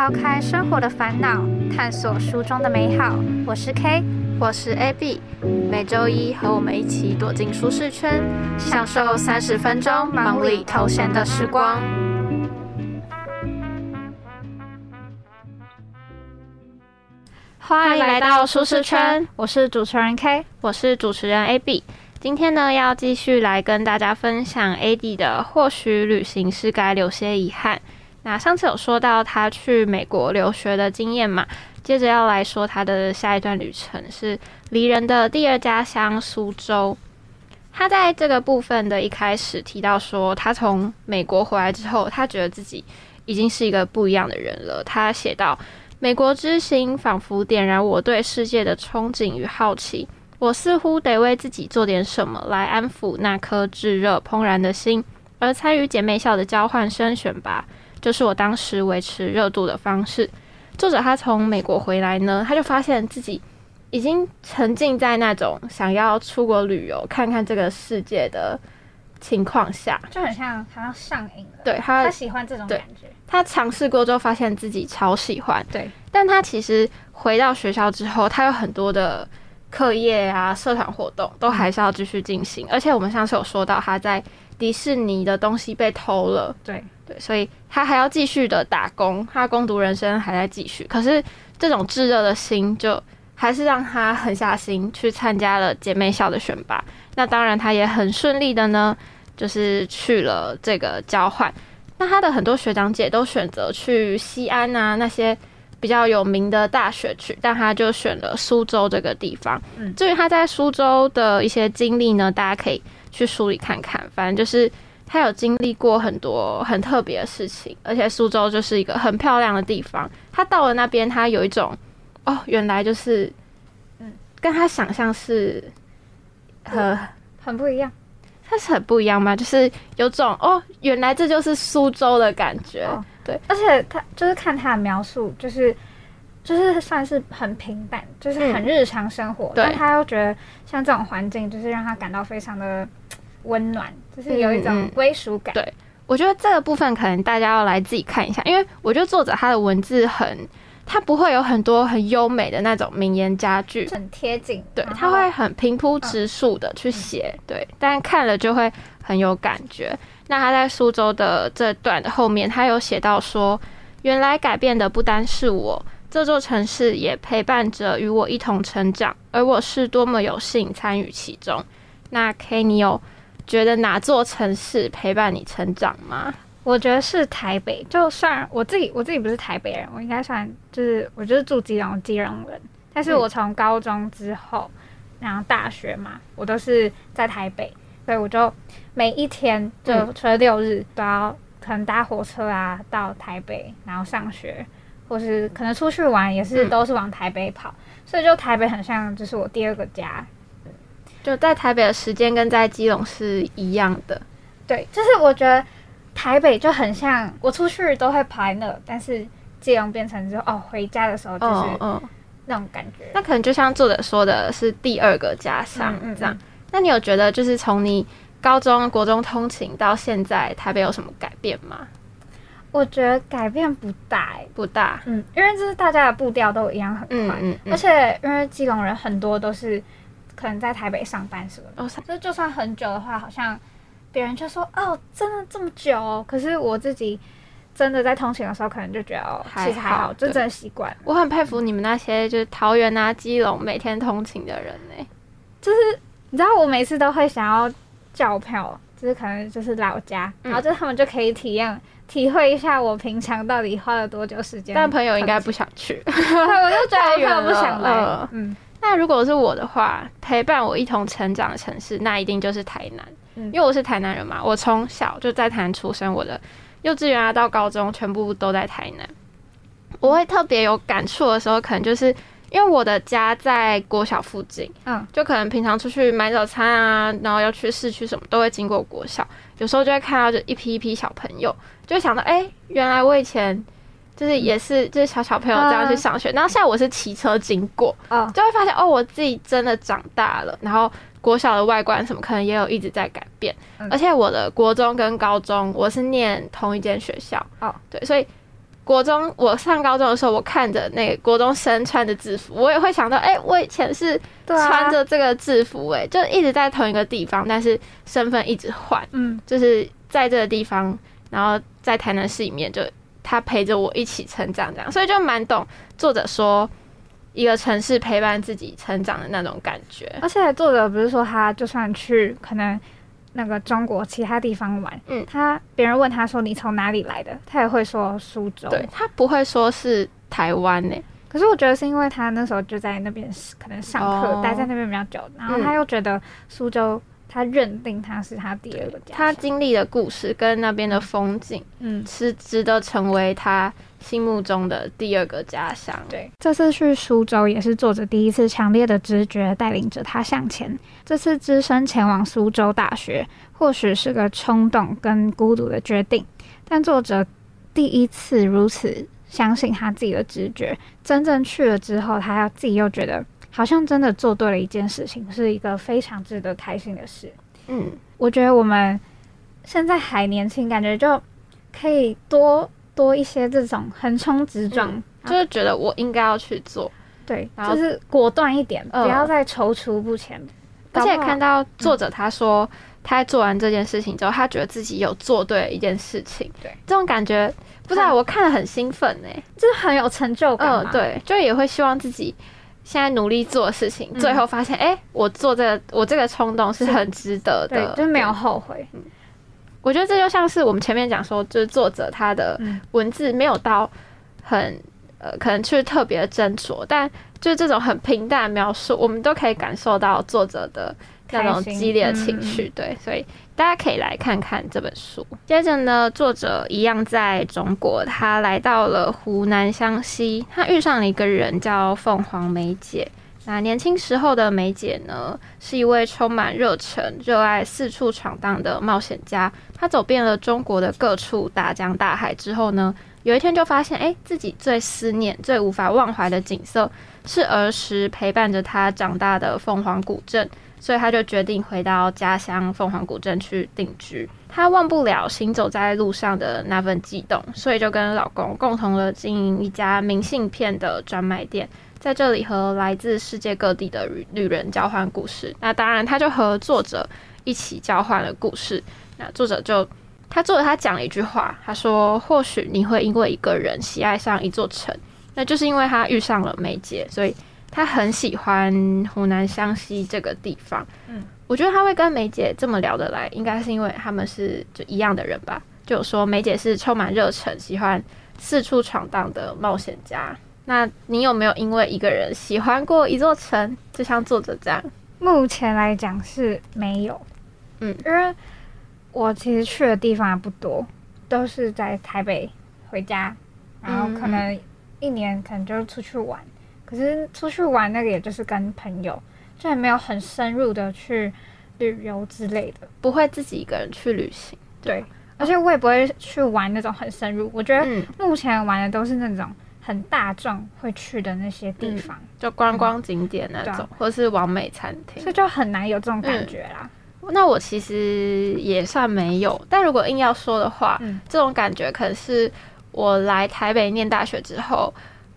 抛开生活的烦恼，探索书中的美好。我是 K，我是 AB，每周一和我们一起躲进舒适圈，享受三十分钟忙里偷闲的时光。欢迎来到舒适圈，我是主持人 K，我是主持人 AB。今天呢，要继续来跟大家分享 AD 的，或许旅行是该留些遗憾。那上次有说到他去美国留学的经验嘛，接着要来说他的下一段旅程是离人的第二家乡苏州。他在这个部分的一开始提到说，他从美国回来之后，他觉得自己已经是一个不一样的人了。他写道：“美国之行仿佛点燃我对世界的憧憬与好奇。”我似乎得为自己做点什么来安抚那颗炙热怦然的心，而参与姐妹校的交换生选拔，就是我当时维持热度的方式。作者他从美国回来呢，他就发现自己已经沉浸在那种想要出国旅游、看看这个世界的情况下，就很像好像上瘾了。对他，他喜欢这种感觉。他尝试过之后，发现自己超喜欢。对，但他其实回到学校之后，他有很多的。课业啊，社团活动都还是要继续进行，而且我们上次有说到他在迪士尼的东西被偷了，对对，所以他还要继续的打工，他攻读人生还在继续。可是这种炙热的心，就还是让他狠下心去参加了姐妹校的选拔。那当然，他也很顺利的呢，就是去了这个交换。那他的很多学长姐都选择去西安啊那些。比较有名的大学去，但他就选了苏州这个地方。嗯，至于他在苏州的一些经历呢，大家可以去书里看看。反正就是他有经历过很多很特别的事情，而且苏州就是一个很漂亮的地方。他到了那边，他有一种哦，原来就是，嗯，跟他想象是很很不一样。他是很不一样吗？就是有种哦，原来这就是苏州的感觉。对，而且他就是看他的描述，就是就是算是很平淡，就是很日常生活，但他又觉得像这种环境，就是让他感到非常的温暖，就是有一种归属感。对，我觉得这个部分可能大家要来自己看一下，因为我觉得作者他的文字很，他不会有很多很优美的那种名言佳句，很贴近，对，他会很平铺直述的去写，对，但看了就会很有感觉。那他在苏州的这段的后面，他有写到说，原来改变的不单是我，这座城市也陪伴着与我一同成长，而我是多么有幸参与其中。那 K，你有觉得哪座城市陪伴你成长吗？我觉得是台北，就算我自己我自己不是台北人，我应该算就是我就是住基隆基隆人，但是我从高中之后，然后大学嘛，我都是在台北。所以我就每一天就除了六日都要可能搭火车啊到台北，然后上学，或是可能出去玩也是都是往台北跑，所以就台北很像就是我第二个家。就在台北的时间跟在基隆是一样的。对，就是我觉得台北就很像我出去都会排那，但是基隆变成之后哦回家的时候就是嗯那种感觉。那可能就像作者说的是第二个家乡这样。那你有觉得，就是从你高中、国中通勤到现在，台北有什么改变吗？我觉得改变不大，不大。嗯，因为就是大家的步调都一样很快，而且因为基隆人很多都是可能在台北上班什么的，所以就算很久的话，好像别人就说哦，真的这么久？可是我自己真的在通勤的时候，可能就觉得哦，其实还好，就真的习惯。我很佩服你们那些就是桃园啊、基隆每天通勤的人呢，就是。你知道我每次都会想要叫票，就是可能就是老家，然后就他们就可以体验、体会一下我平常到底花了多久时间。但朋友应该不想去，我就觉得朋友不想来。嗯，那如果是我的话，陪伴我一同成长的城市，那一定就是台南，因为我是台南人嘛，我从小就在台南出生，我的幼稚园啊到高中全部都在台南。我会特别有感触的时候，可能就是。因为我的家在国小附近，嗯，就可能平常出去买早餐啊，然后要去市区什么，都会经过国小。有时候就会看到就一批一批小朋友，就会想到，哎，原来我以前就是也是就是小小朋友这样去上学。然后现在我是骑车经过，嗯，就会发现哦，我自己真的长大了。然后国小的外观什么，可能也有一直在改变。而且我的国中跟高中，我是念同一间学校，哦，对，所以。国中我上高中的时候，我看着那个国中生穿的制服，我也会想到，哎、我以前是穿着这个制服、哎、就一直在同一个地方，但是身份一直换，嗯，就是在这个地方，然后在台南市里面，就他陪着我一起成长，这样，所以就蛮懂作者说一个城市陪伴自己成长的那种感觉。而且作者不是说他就算去可能那个中国其他地方玩，嗯他别人问他说你从哪里来的，他也会说苏州。对，他不会说是台湾呢、可是我觉得是因为他那时候就在那边可能上课，哦待在那边比较久，然后他又觉得苏州，他认定他是他第二个家他。经历的故事跟那边的风景嗯，是值得成为他心目中的第二个家乡。对，这次去苏州也是作者第一次强烈的直觉带领着他向前。这次只身前往苏州大学，或许是个冲动跟孤独的决定，但作者第一次如此相信他自己的直觉。真正去了之后，他要自己又觉得好像真的做对了一件事情，是一个非常值得开心的事。嗯，我觉得我们现在还年轻，感觉就可以多多一些这种横冲直撞，嗯。就就是觉得我应该要去做，对，然后就是果断一点，嗯。不要再踌躇不前。而且看到作者他说，他在做完这件事情之后，他觉得自己有做对了一件事情，对。这种感觉，不知道我看了很兴奋呢、就是很有成就感嗯，对，就也会希望自己现在努力做的事情，嗯。最后发现，哎、我做这个，我这个冲动是是。很值得对的，，就没有后悔。我觉得这就像是我们前面讲说，就是作者他的嗯。文字没有到很呃，可能去特别斟酌，但就是这种很平淡的描述，我们都可以感受到作者的那种激烈的情绪。对，所以大家可以来看看这本书。接着呢，作者一样在中国，他来到了湖南湘西，他遇上了一个人叫凤凰梅姐。那年轻时候的梅姐呢，是一位充满热忱、热爱四处闯荡的冒险家。她走遍了中国的各处大江大海之后呢，有一天就发现，哎，自己最思念、最无法忘怀的景色是儿时陪伴着她长大的凤凰古镇，所以她就决定回到家乡凤凰古镇去定居。她忘不了行走在路上的那份悸动，所以就跟老公共同的经营一家明信片的专卖店。在这里和来自世界各地的旅人交换故事。那当然，他就和作者一起交换了故事。那作者就他作者他讲了一句话，他说：“或许你会因为一个人喜爱上一座城，那就是因为他遇上了梅姐，所以他很喜欢湖南湘西这个地方。”嗯，我觉得他会跟梅姐这么聊得来，应该是因为他们是就一样的人吧。就有说梅姐是充满热忱、喜欢四处闯荡的冒险家。那你有没有因为一个人喜欢过一座城，就像作者这样？目前来讲是没有，嗯，因为我其实去的地方也不多，都是在台北回家，然后可能一年可能就出去玩，可是出去玩那个也就是跟朋友，就也没有很深入的去旅游之类的。不会自己一个人去旅行？对，而且我也不会去玩那种很深入，我觉得嗯，目前玩的都是那种很大众会去的那些地方，就观光景点那种，或是完美餐厅所。以就很难有这种感觉啦。那我其实也算没有，但如果硬要说的话，嗯这种感觉可能是我来台北念大学之后，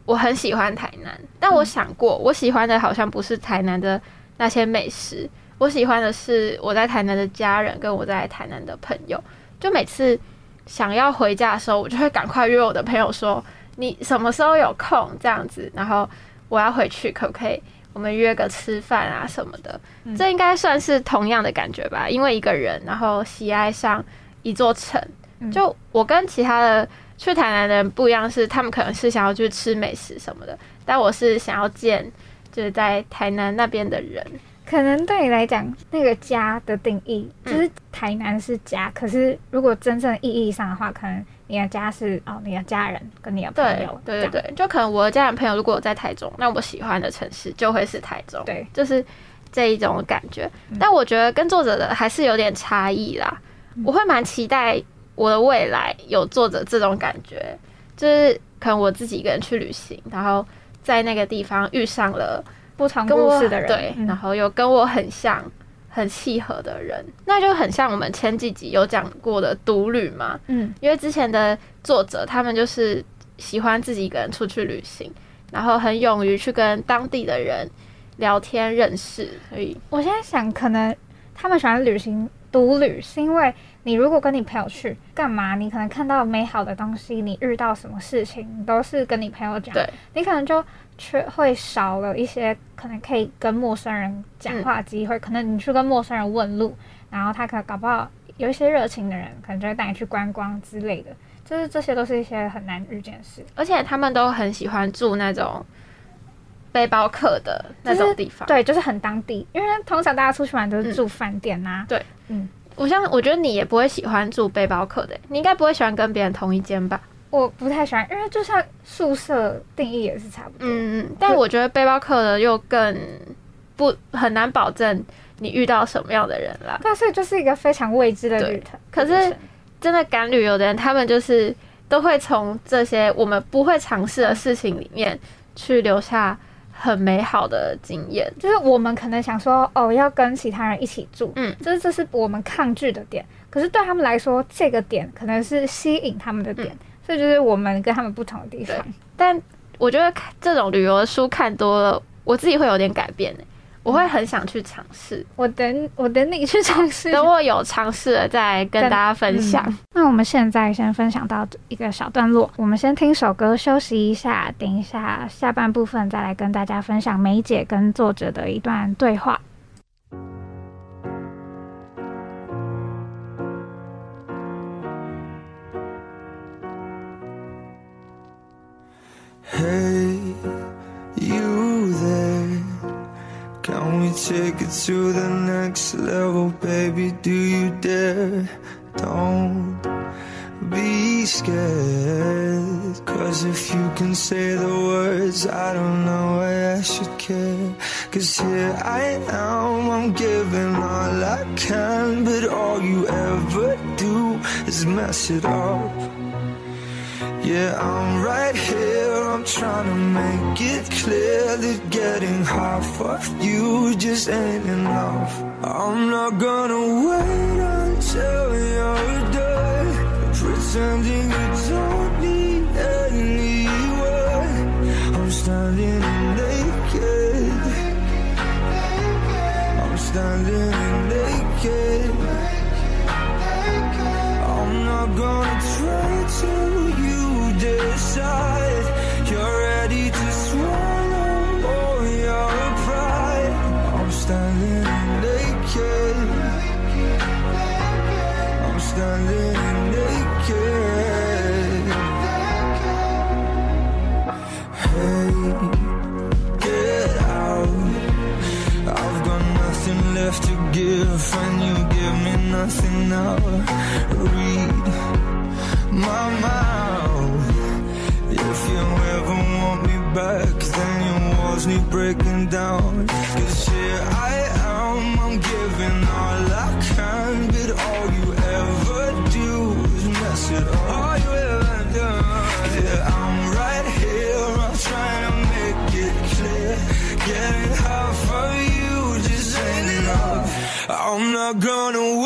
我很喜欢台南，但我想过，我喜欢的好像不是台南的那些美食，我喜欢的是我在台南的家人跟我在台南的朋友。就每次想要回家的时候，我就会赶快约我的朋友说，你什么时候有空这样子，然后我要回去，可不可以我们约个吃饭啊什么的？嗯这应该算是同样的感觉吧，因为一个人，然后喜爱上一座城。嗯就我跟其他的去台南的人不一样，是他们可能是想要去吃美食什么的，但我是想要见就是在台南那边的人。可能对你来讲，那个家的定义嗯就是台南是家，可是如果真正意义上的话，可能你的家是哦，你的家人跟你的朋对友，对对对对，就可能我的家人朋友如果在台中，那我喜欢的城市就会是台中。对，就是这一种感觉。嗯但我觉得跟作者的还是有点差异啦。嗯我会蛮期待我的未来有作者这种感觉，就是可能我自己一个人去旅行，然后在那个地方遇上了不同故事的人，对，嗯然后有跟我很像。很契合的人，那就很像我们前几集有讲过的独旅嘛，嗯因为之前的作者他们就是喜欢自己一个人出去旅行，然后很勇于去跟当地的人聊天认识。所以我现在想，可能他们喜欢旅行独旅，是因为你如果跟你朋友去干嘛，你可能看到美好的东西，你遇到什么事情都是跟你朋友讲，对你可能就却会少了一些可能可以跟陌生人讲话机会。可能你去跟陌生人问路，然后他可能搞不好有一些热情的人，可能就会带你去观光之类的。就是这些都是一些很难遇见的事。而且他们都很喜欢住那种背包客的那种地方。对，就是很当地，因为通常大家出去玩都是住饭店呐、对，嗯，我像我觉得你也不会喜欢住背包客的，你应该不会喜欢跟别人同一间吧？我不太喜欢，因为就像宿舍定义也是差不多。嗯嗯，但我觉得背包客的又更不很难保证你遇到什么样的人啦。但是就是一个非常未知的旅程。可是真的赶旅游的人，他们就是都会从这些我们不会尝试的事情里面去留下很美好的经验。就是我们可能想说，哦，要跟其他人一起住，嗯就是这是我们抗拒的点。可是对他们来说，这个点可能是吸引他们的点，所以就是我们跟他们不同的地方。但我觉得看这种旅游的书看多了，我自己会有点改变欸我会很想去尝试。我等我等你去尝试。等我有尝试了，再跟大家分享。那我们现在先分享到一个小段落，我们先听首歌休息一下，等一下下半部分再来跟大家分享梅姐跟作者的一段对话。Hey, take it to the next level, baby? Do you dare? Don't be scared. Cause if you can say the words, I don't know why I should care. Cause here I am, I'm giving all I can, but all you ever do is mess it up. Yeah, I'm right here. I'm trying to make it clear that getting half of you just ain't enough. I'm not gonna wait until you're done pretending you don't need anyone. I'm standing naked. I'm standing naked. I'm not gonna try till you decide naked. Hey, get out. I've got nothing left to give, and you give me nothing now. Gonna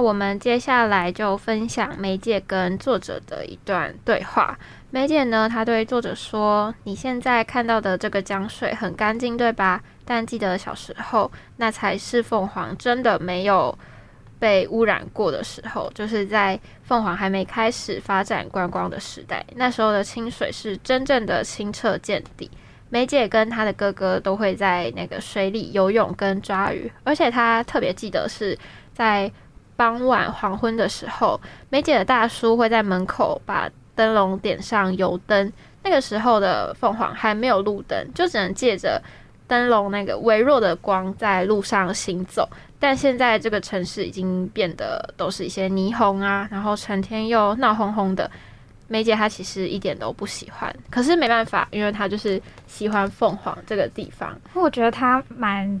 我们接下来就分享梅姐跟作者的一段对话。梅姐呢，她对作者说：“你现在看到的这个江水很干净，对吧？但记得小时候，那才是凤凰真的没有被污染过的时候，就是在凤凰还没开始发展观光的时代。那时候的清水是真正的清澈见底。梅姐跟她的哥哥都会在那个水里游泳跟抓鱼，而且她特别记得是在。”傍晚黄昏的时候，梅姐的大叔会在门口把灯笼点上油灯。那个时候的凤凰还没有路灯，就只能借着灯笼那个微弱的光在路上行走。但现在这个城市已经变得都是一些霓虹啊，然后成天又闹哄哄的。梅姐她其实一点都不喜欢，可是没办法，因为她就是喜欢凤凰这个地方。我觉得她蛮，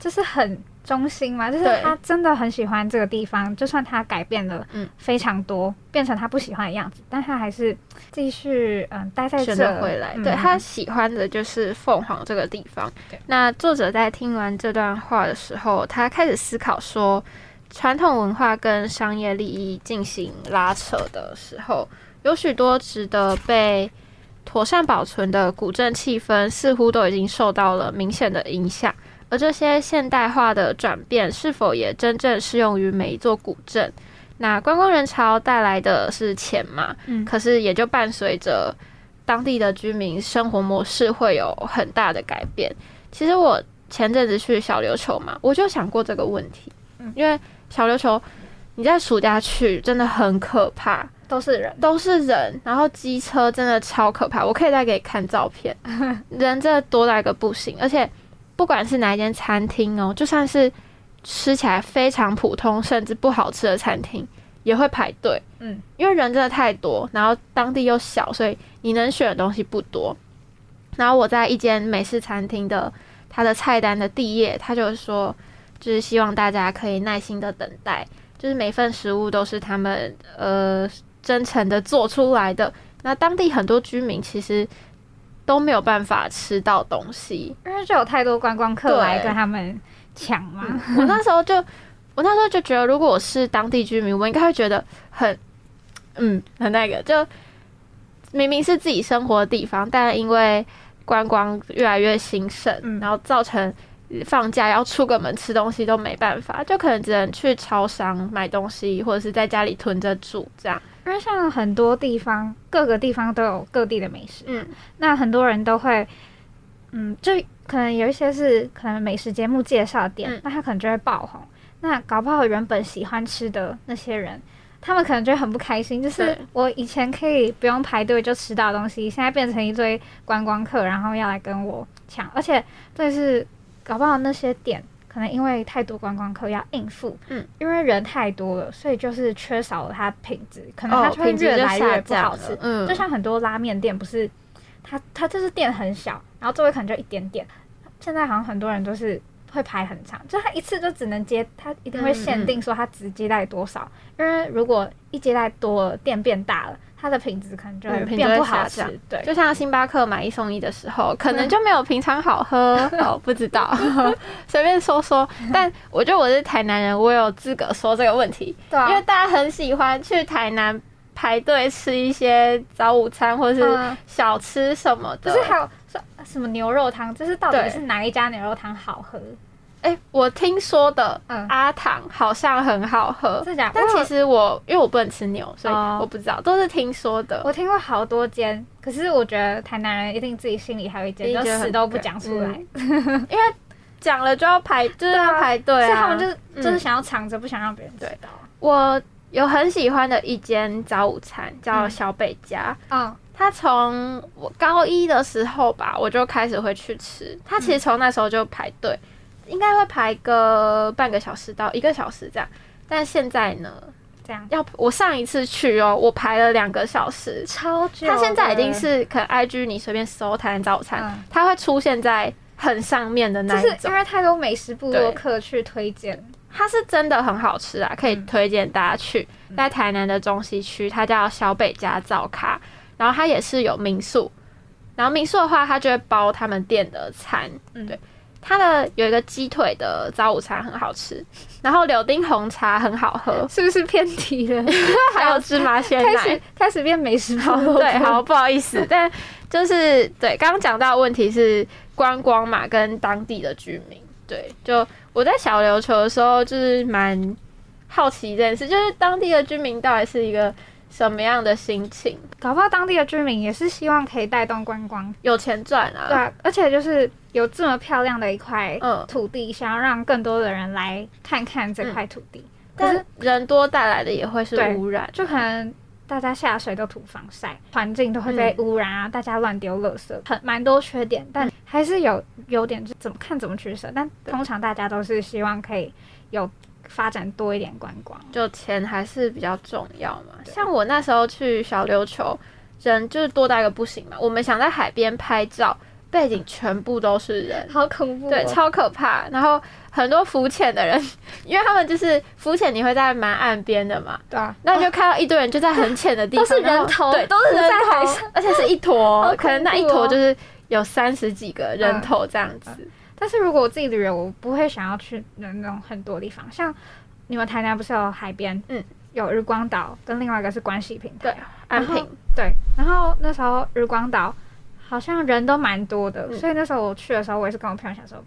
就是很。中心嘛，就是他真的很喜欢这个地方，就算他改变了非常多，变成他不喜欢的样子，但他还是继续嗯待在这回来。对他喜欢的就是凤凰这个地方。那作者在听完这段话的时候，他开始思考说，传统文化跟商业利益进行拉扯的时候，有许多值得被妥善保存的古镇气氛，似乎都已经受到了明显的影响。而这些现代化的转变是否也真正适用于每一座古镇？那观光人潮带来的是钱嘛？嗯，可是也就伴随着当地的居民生活模式会有很大的改变。其实我前阵子去小琉球嘛，我就想过这个问题。嗯，因为小琉球你在暑假去真的很可怕，都是人，都是人，然后机车真的超可怕。我可以再给你看照片，人真的多到一个不行，而且。不管是哪一间餐厅哦，就算是吃起来非常普通甚至不好吃的餐厅，也会排队。嗯，因为人真的太多，然后当地又小，所以你能选的东西不多。然后我在一间美式餐厅的它的菜单的第一页，他就说，就是希望大家可以耐心的等待，就是每份食物都是他们呃真诚的做出来的。那当地很多居民其实。都没有办法吃到东西，因为就有太多观光客来跟他们抢嘛。我那时候就，我那时候就觉得，如果我是当地居民，我应该会觉得很，嗯，很那个，就明明是自己生活的地方，但因为观光越来越兴盛，然后造成放假要出个门吃东西都没办法，就可能只能去超商买东西，或者是在家里囤着煮这样。因为像很多地方，各个地方都有各地的美食，嗯，那很多人都会，嗯，就可能有一些是可能美食节目介绍店，那他可能就会爆红。那搞不好原本喜欢吃的那些人，他们可能就很不开心，就是我以前可以不用排队就吃到东西，现在变成一堆观光客，然后要来跟我抢，而且这是搞不好那些店。可能因为太多观光客要应付，嗯，因为人太多了，所以就是缺少了它品质，可能它会越来越不好吃。嗯，就像很多拉面店，不是它它就是店很小，然后座位可能就一点点。现在好像很多人都是会排很长，就他一次就只能接，他一定会限定说他只接待多少，因为如果一接待多了，店变大了。它的品质可能就会变不好吃，对，就像星巴克买一送一的时候，可能就没有平常好喝 哦，不知道，随便说说。但我觉得我是台南人，我有资格说这个问题，对，因为大家很喜欢去台南排队吃一些早午餐或者是小吃什么的，就是还有什么牛肉汤，就是到底是哪一家牛肉汤好喝？哎，我听说的阿糖好像很好喝，是假？但其实我因为我不能吃牛，所以我不知道，都是听说的。我听过好多间，可是我觉得台南人一定自己心里还有一间，就死都不讲出来，因为讲了就要排，就是要排队啊。所以他们就是就是想要藏着，不想让别人知道。我有很喜欢的一间早午餐，叫小北家。嗯，他从我高一的时候吧，我就开始会去吃。他其实从那时候就排队。应该会排个半个小时到一个小时这样，但现在呢，这样要我上一次去哦，我排了两个小时，超久。它现在已经是可能 IG 你随便搜台南早餐，它会出现在很上面的那一种，因为太多美食部落客去推荐。它是真的很好吃啊，可以嗯推荐大家去。在台南的中西区，它叫小北家灶咖，然后它也是有民宿，然后民宿的话，它就会包他们店的餐，嗯对。它的有一个鸡腿的早午餐很好吃，然后柳丁红茶很好喝，是不是偏题了？还有芝麻鲜奶开始。开始变美食好，对，好，不好意思，但就是对刚刚讲到的问题是观光嘛，跟当地的居民。对，就我在小琉球的时候，就是蛮好奇这件事，就是当地的居民到底是一个什么样的心情？搞不好当地的居民也是希望可以带动观光，有钱赚啊，对啊，而且就是有这么漂亮的一块嗯土地，想要让更多的人来看看这块土地。可但是人多带来的也会是对污染，就可能大家下水都涂防晒，环境都会被污染啊，大家乱丢垃圾，很蛮多缺点，但还是有优点，就怎么看怎么取舍。但通常大家都是希望可以有发展多一点观光。就钱还是比较重要嘛。像我那时候去小琉球，人就是多到一个不行嘛。我们想在海边拍照，背景全部都是人，好恐怖、哦对，超可怕。然后很多浮潜的人，因为他们就是浮潜，你会在蛮岸边的嘛，对啊，那你就看到一堆人就在很浅的地方，都是人头对，都是在海头上，而且是一坨，哦可能那一坨就是有三十几个人头这样子。但是如果我自己旅游，我不会想要去那种很多地方，像你们台南不是有海边，嗯，有日光岛，跟另外一个是关西平台，对，安平，对。然后那时候日光岛好像人都蛮多的，嗯所以那时候我去的时候，我也是跟我朋友想说，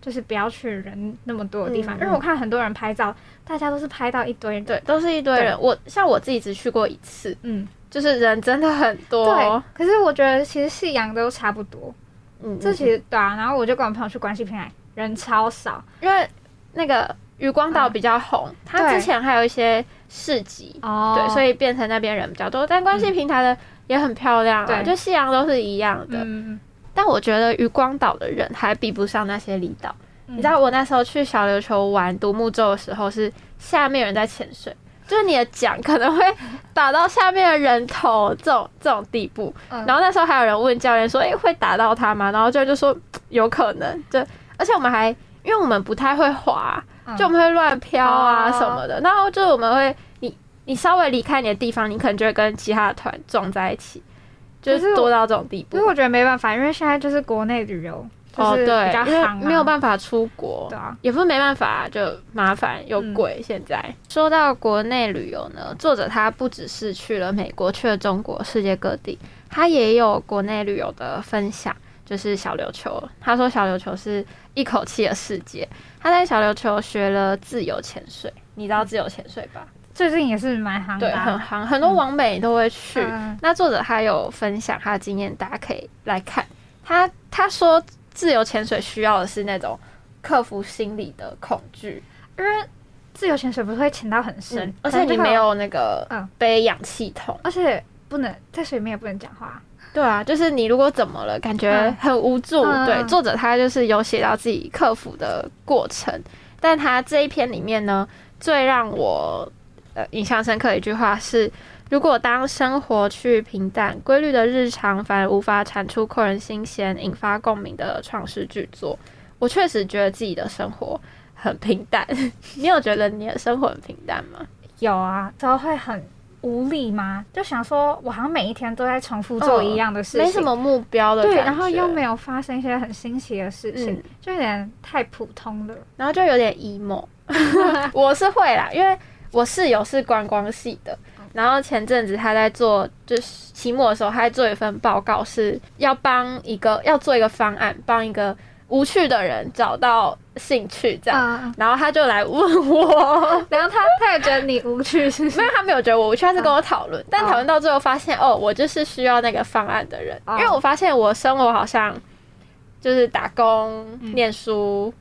就是不要去人那么多的地方，嗯因为我看很多人拍照，大家都是拍到一堆人，对，都是一堆人。我像我自己只去过一次，嗯，就是人真的很多。对。可是我觉得其实夕阳都差不多，嗯，这嗯其实对啊。然后我就跟我朋友去关系平台，人超少因为那个渔光岛嗯比较红，它对之前还有一些市集，哦对，所以变成那边人比较多。但关系平台的也很漂亮啊，对就夕阳都是一样的。嗯，但我觉得渔光岛的人还比不上那些离岛。你你知道我那时候去小琉球玩独木舟的时候，是下面有人在潜水，就是你的桨可能会打到下面的人头这种这种地步。嗯然后那时候还有人问教练说：“诶，会打到他吗？”然后教练就说：“有可能。”就而且我们还因为我们不太会滑，嗯就我们会乱飘啊哦什么的。然后就是我们会你你稍微离开你的地方，你可能就会跟其他的团撞在一起，就是多到这种地步因为。我觉得没办法，因为现在就是国内旅游，就哦，对没有办法出国，对啊，也不是没办法，就麻烦又贵。现在、说到国内旅游呢，作者他不只是去了美国，去了中国，世界各地，他也有国内旅游的分享，就是小琉球。他说小琉球是一口气的世界，他在小琉球学了自由潜水，你知道自由潜水吧？最近也是蛮行对，的啊，很行，很多网美都会去。嗯那作者他有分享他的经验，大家可以来看。他他说自由潜水需要的是那种克服心理的恐惧，因为自由潜水不是会潜到很深，嗯而且你没，有那个嗯。背氧气筒。而且不能在水里面也不能讲话，对啊，就是你如果怎么了，感觉嗯很无助。嗯。对，作者他就是有写到自己克服的过程，但他这一篇里面呢，最让我呃印象深刻的一句话是：如果当生活趋于平淡、规律的日常反而无法产出扣人心弦、引发共鸣的创世巨作，我确实觉得自己的生活很平淡。你有觉得你的生活很平淡吗？有啊，之后会很无力吗？就想说，我好像每一天都在重复做一样的事情，没什么目标的对，然后又没有发生一些很新奇的事情，嗯就有点太普通了。然后就有点 emo。我是会啦，因为我室友是观光系的，然后前阵子他在做，就是期末的时候，他在做一份报告，是要帮一个要做一个方案，帮一个无趣的人找到兴趣这样。嗯，然后他就来问我，然后他他也觉得你无趣，是 没有，他没有觉得我无趣，他是跟我讨论，但讨论到最后发现，哦，我就是需要那个方案的人，哦因为我发现我生活好像就是打工、嗯。念书、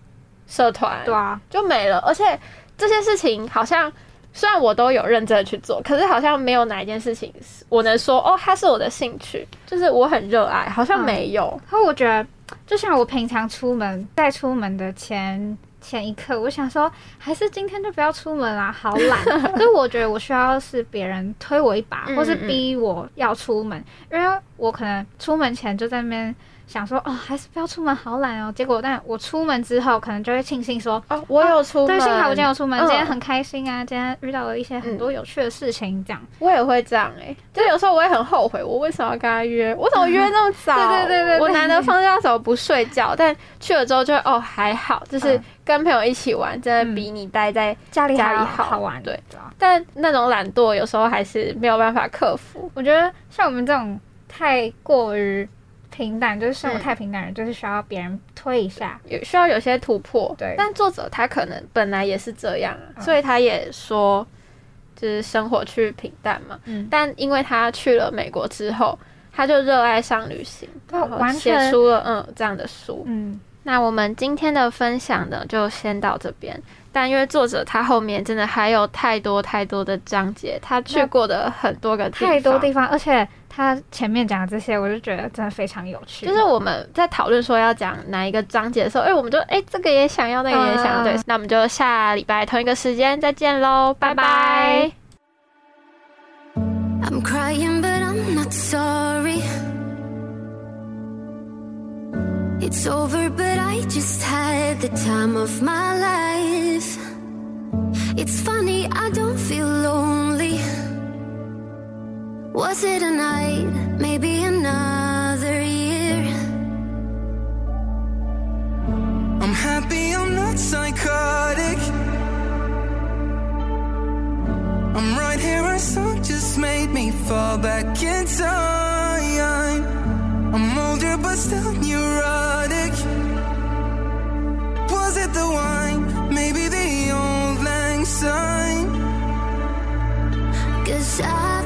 社团，对啊，就没了。而且这些事情好像虽然我都有认真的去做，可是好像没有哪一件事情是我能说哦，它是我的兴趣，就是我很热爱，好像没有。然后我觉得，就像我平常出门，在出门的前前一刻，我想说，还是今天就不要出门啦，好懒。所以我觉得我需要是别人推我一把，嗯或是逼我要出门，因为我可能出门前就在那边想说哦，还是不要出门，好懒哦。结果，但我出门之后，可能就会庆幸说，哦，我有出门，对，幸好我今天有出门，嗯今天很开心啊，今天遇到了一些很多有趣的事情，这样。我也会这样哎、就有时候我也很后悔，我为什么要跟他约？我怎么约那么早？对对对对对我难得放假的时候不睡觉，但去了之后就哦还好，就是嗯跟朋友一起玩，真的比你待在家里家里好好玩，对。但那种懒惰有时候还是没有办法克服。我觉得像我们这种太过于平淡，就是生活嗯太平淡的人，就是需要别人推一下。有需要有些突破，对但作者他可能本来也是这样啊，嗯所以他也说，就是生活去平淡嘛。嗯，但因为他去了美国之后，他就热爱上旅行，完全写出了嗯这样的书。嗯，那我们今天的分享呢，就先到这边。但因为作者他后面真的还有太多太多的章节，他去过的很多个地方，太多地方，而且他前面讲的这些，我就觉得真的非常有趣。就是我们在讨论说要讲哪一个章节的时候，哎、我们就哎、这个也想要，那个也想要，嗯对，那我们就下礼拜同一个时间再见喽，拜拜 I'm crying, but I'm not sorry. It's over, but I just had the time of my life. It's funny, I don't feel lonely. Was it a night? Maybe another year. I'm happy I'm not psychotic. I'm right here, our song just made me fall back in time. I'm older, but still neurotic. Was it the wine? Maybe the old lang syne. Cause I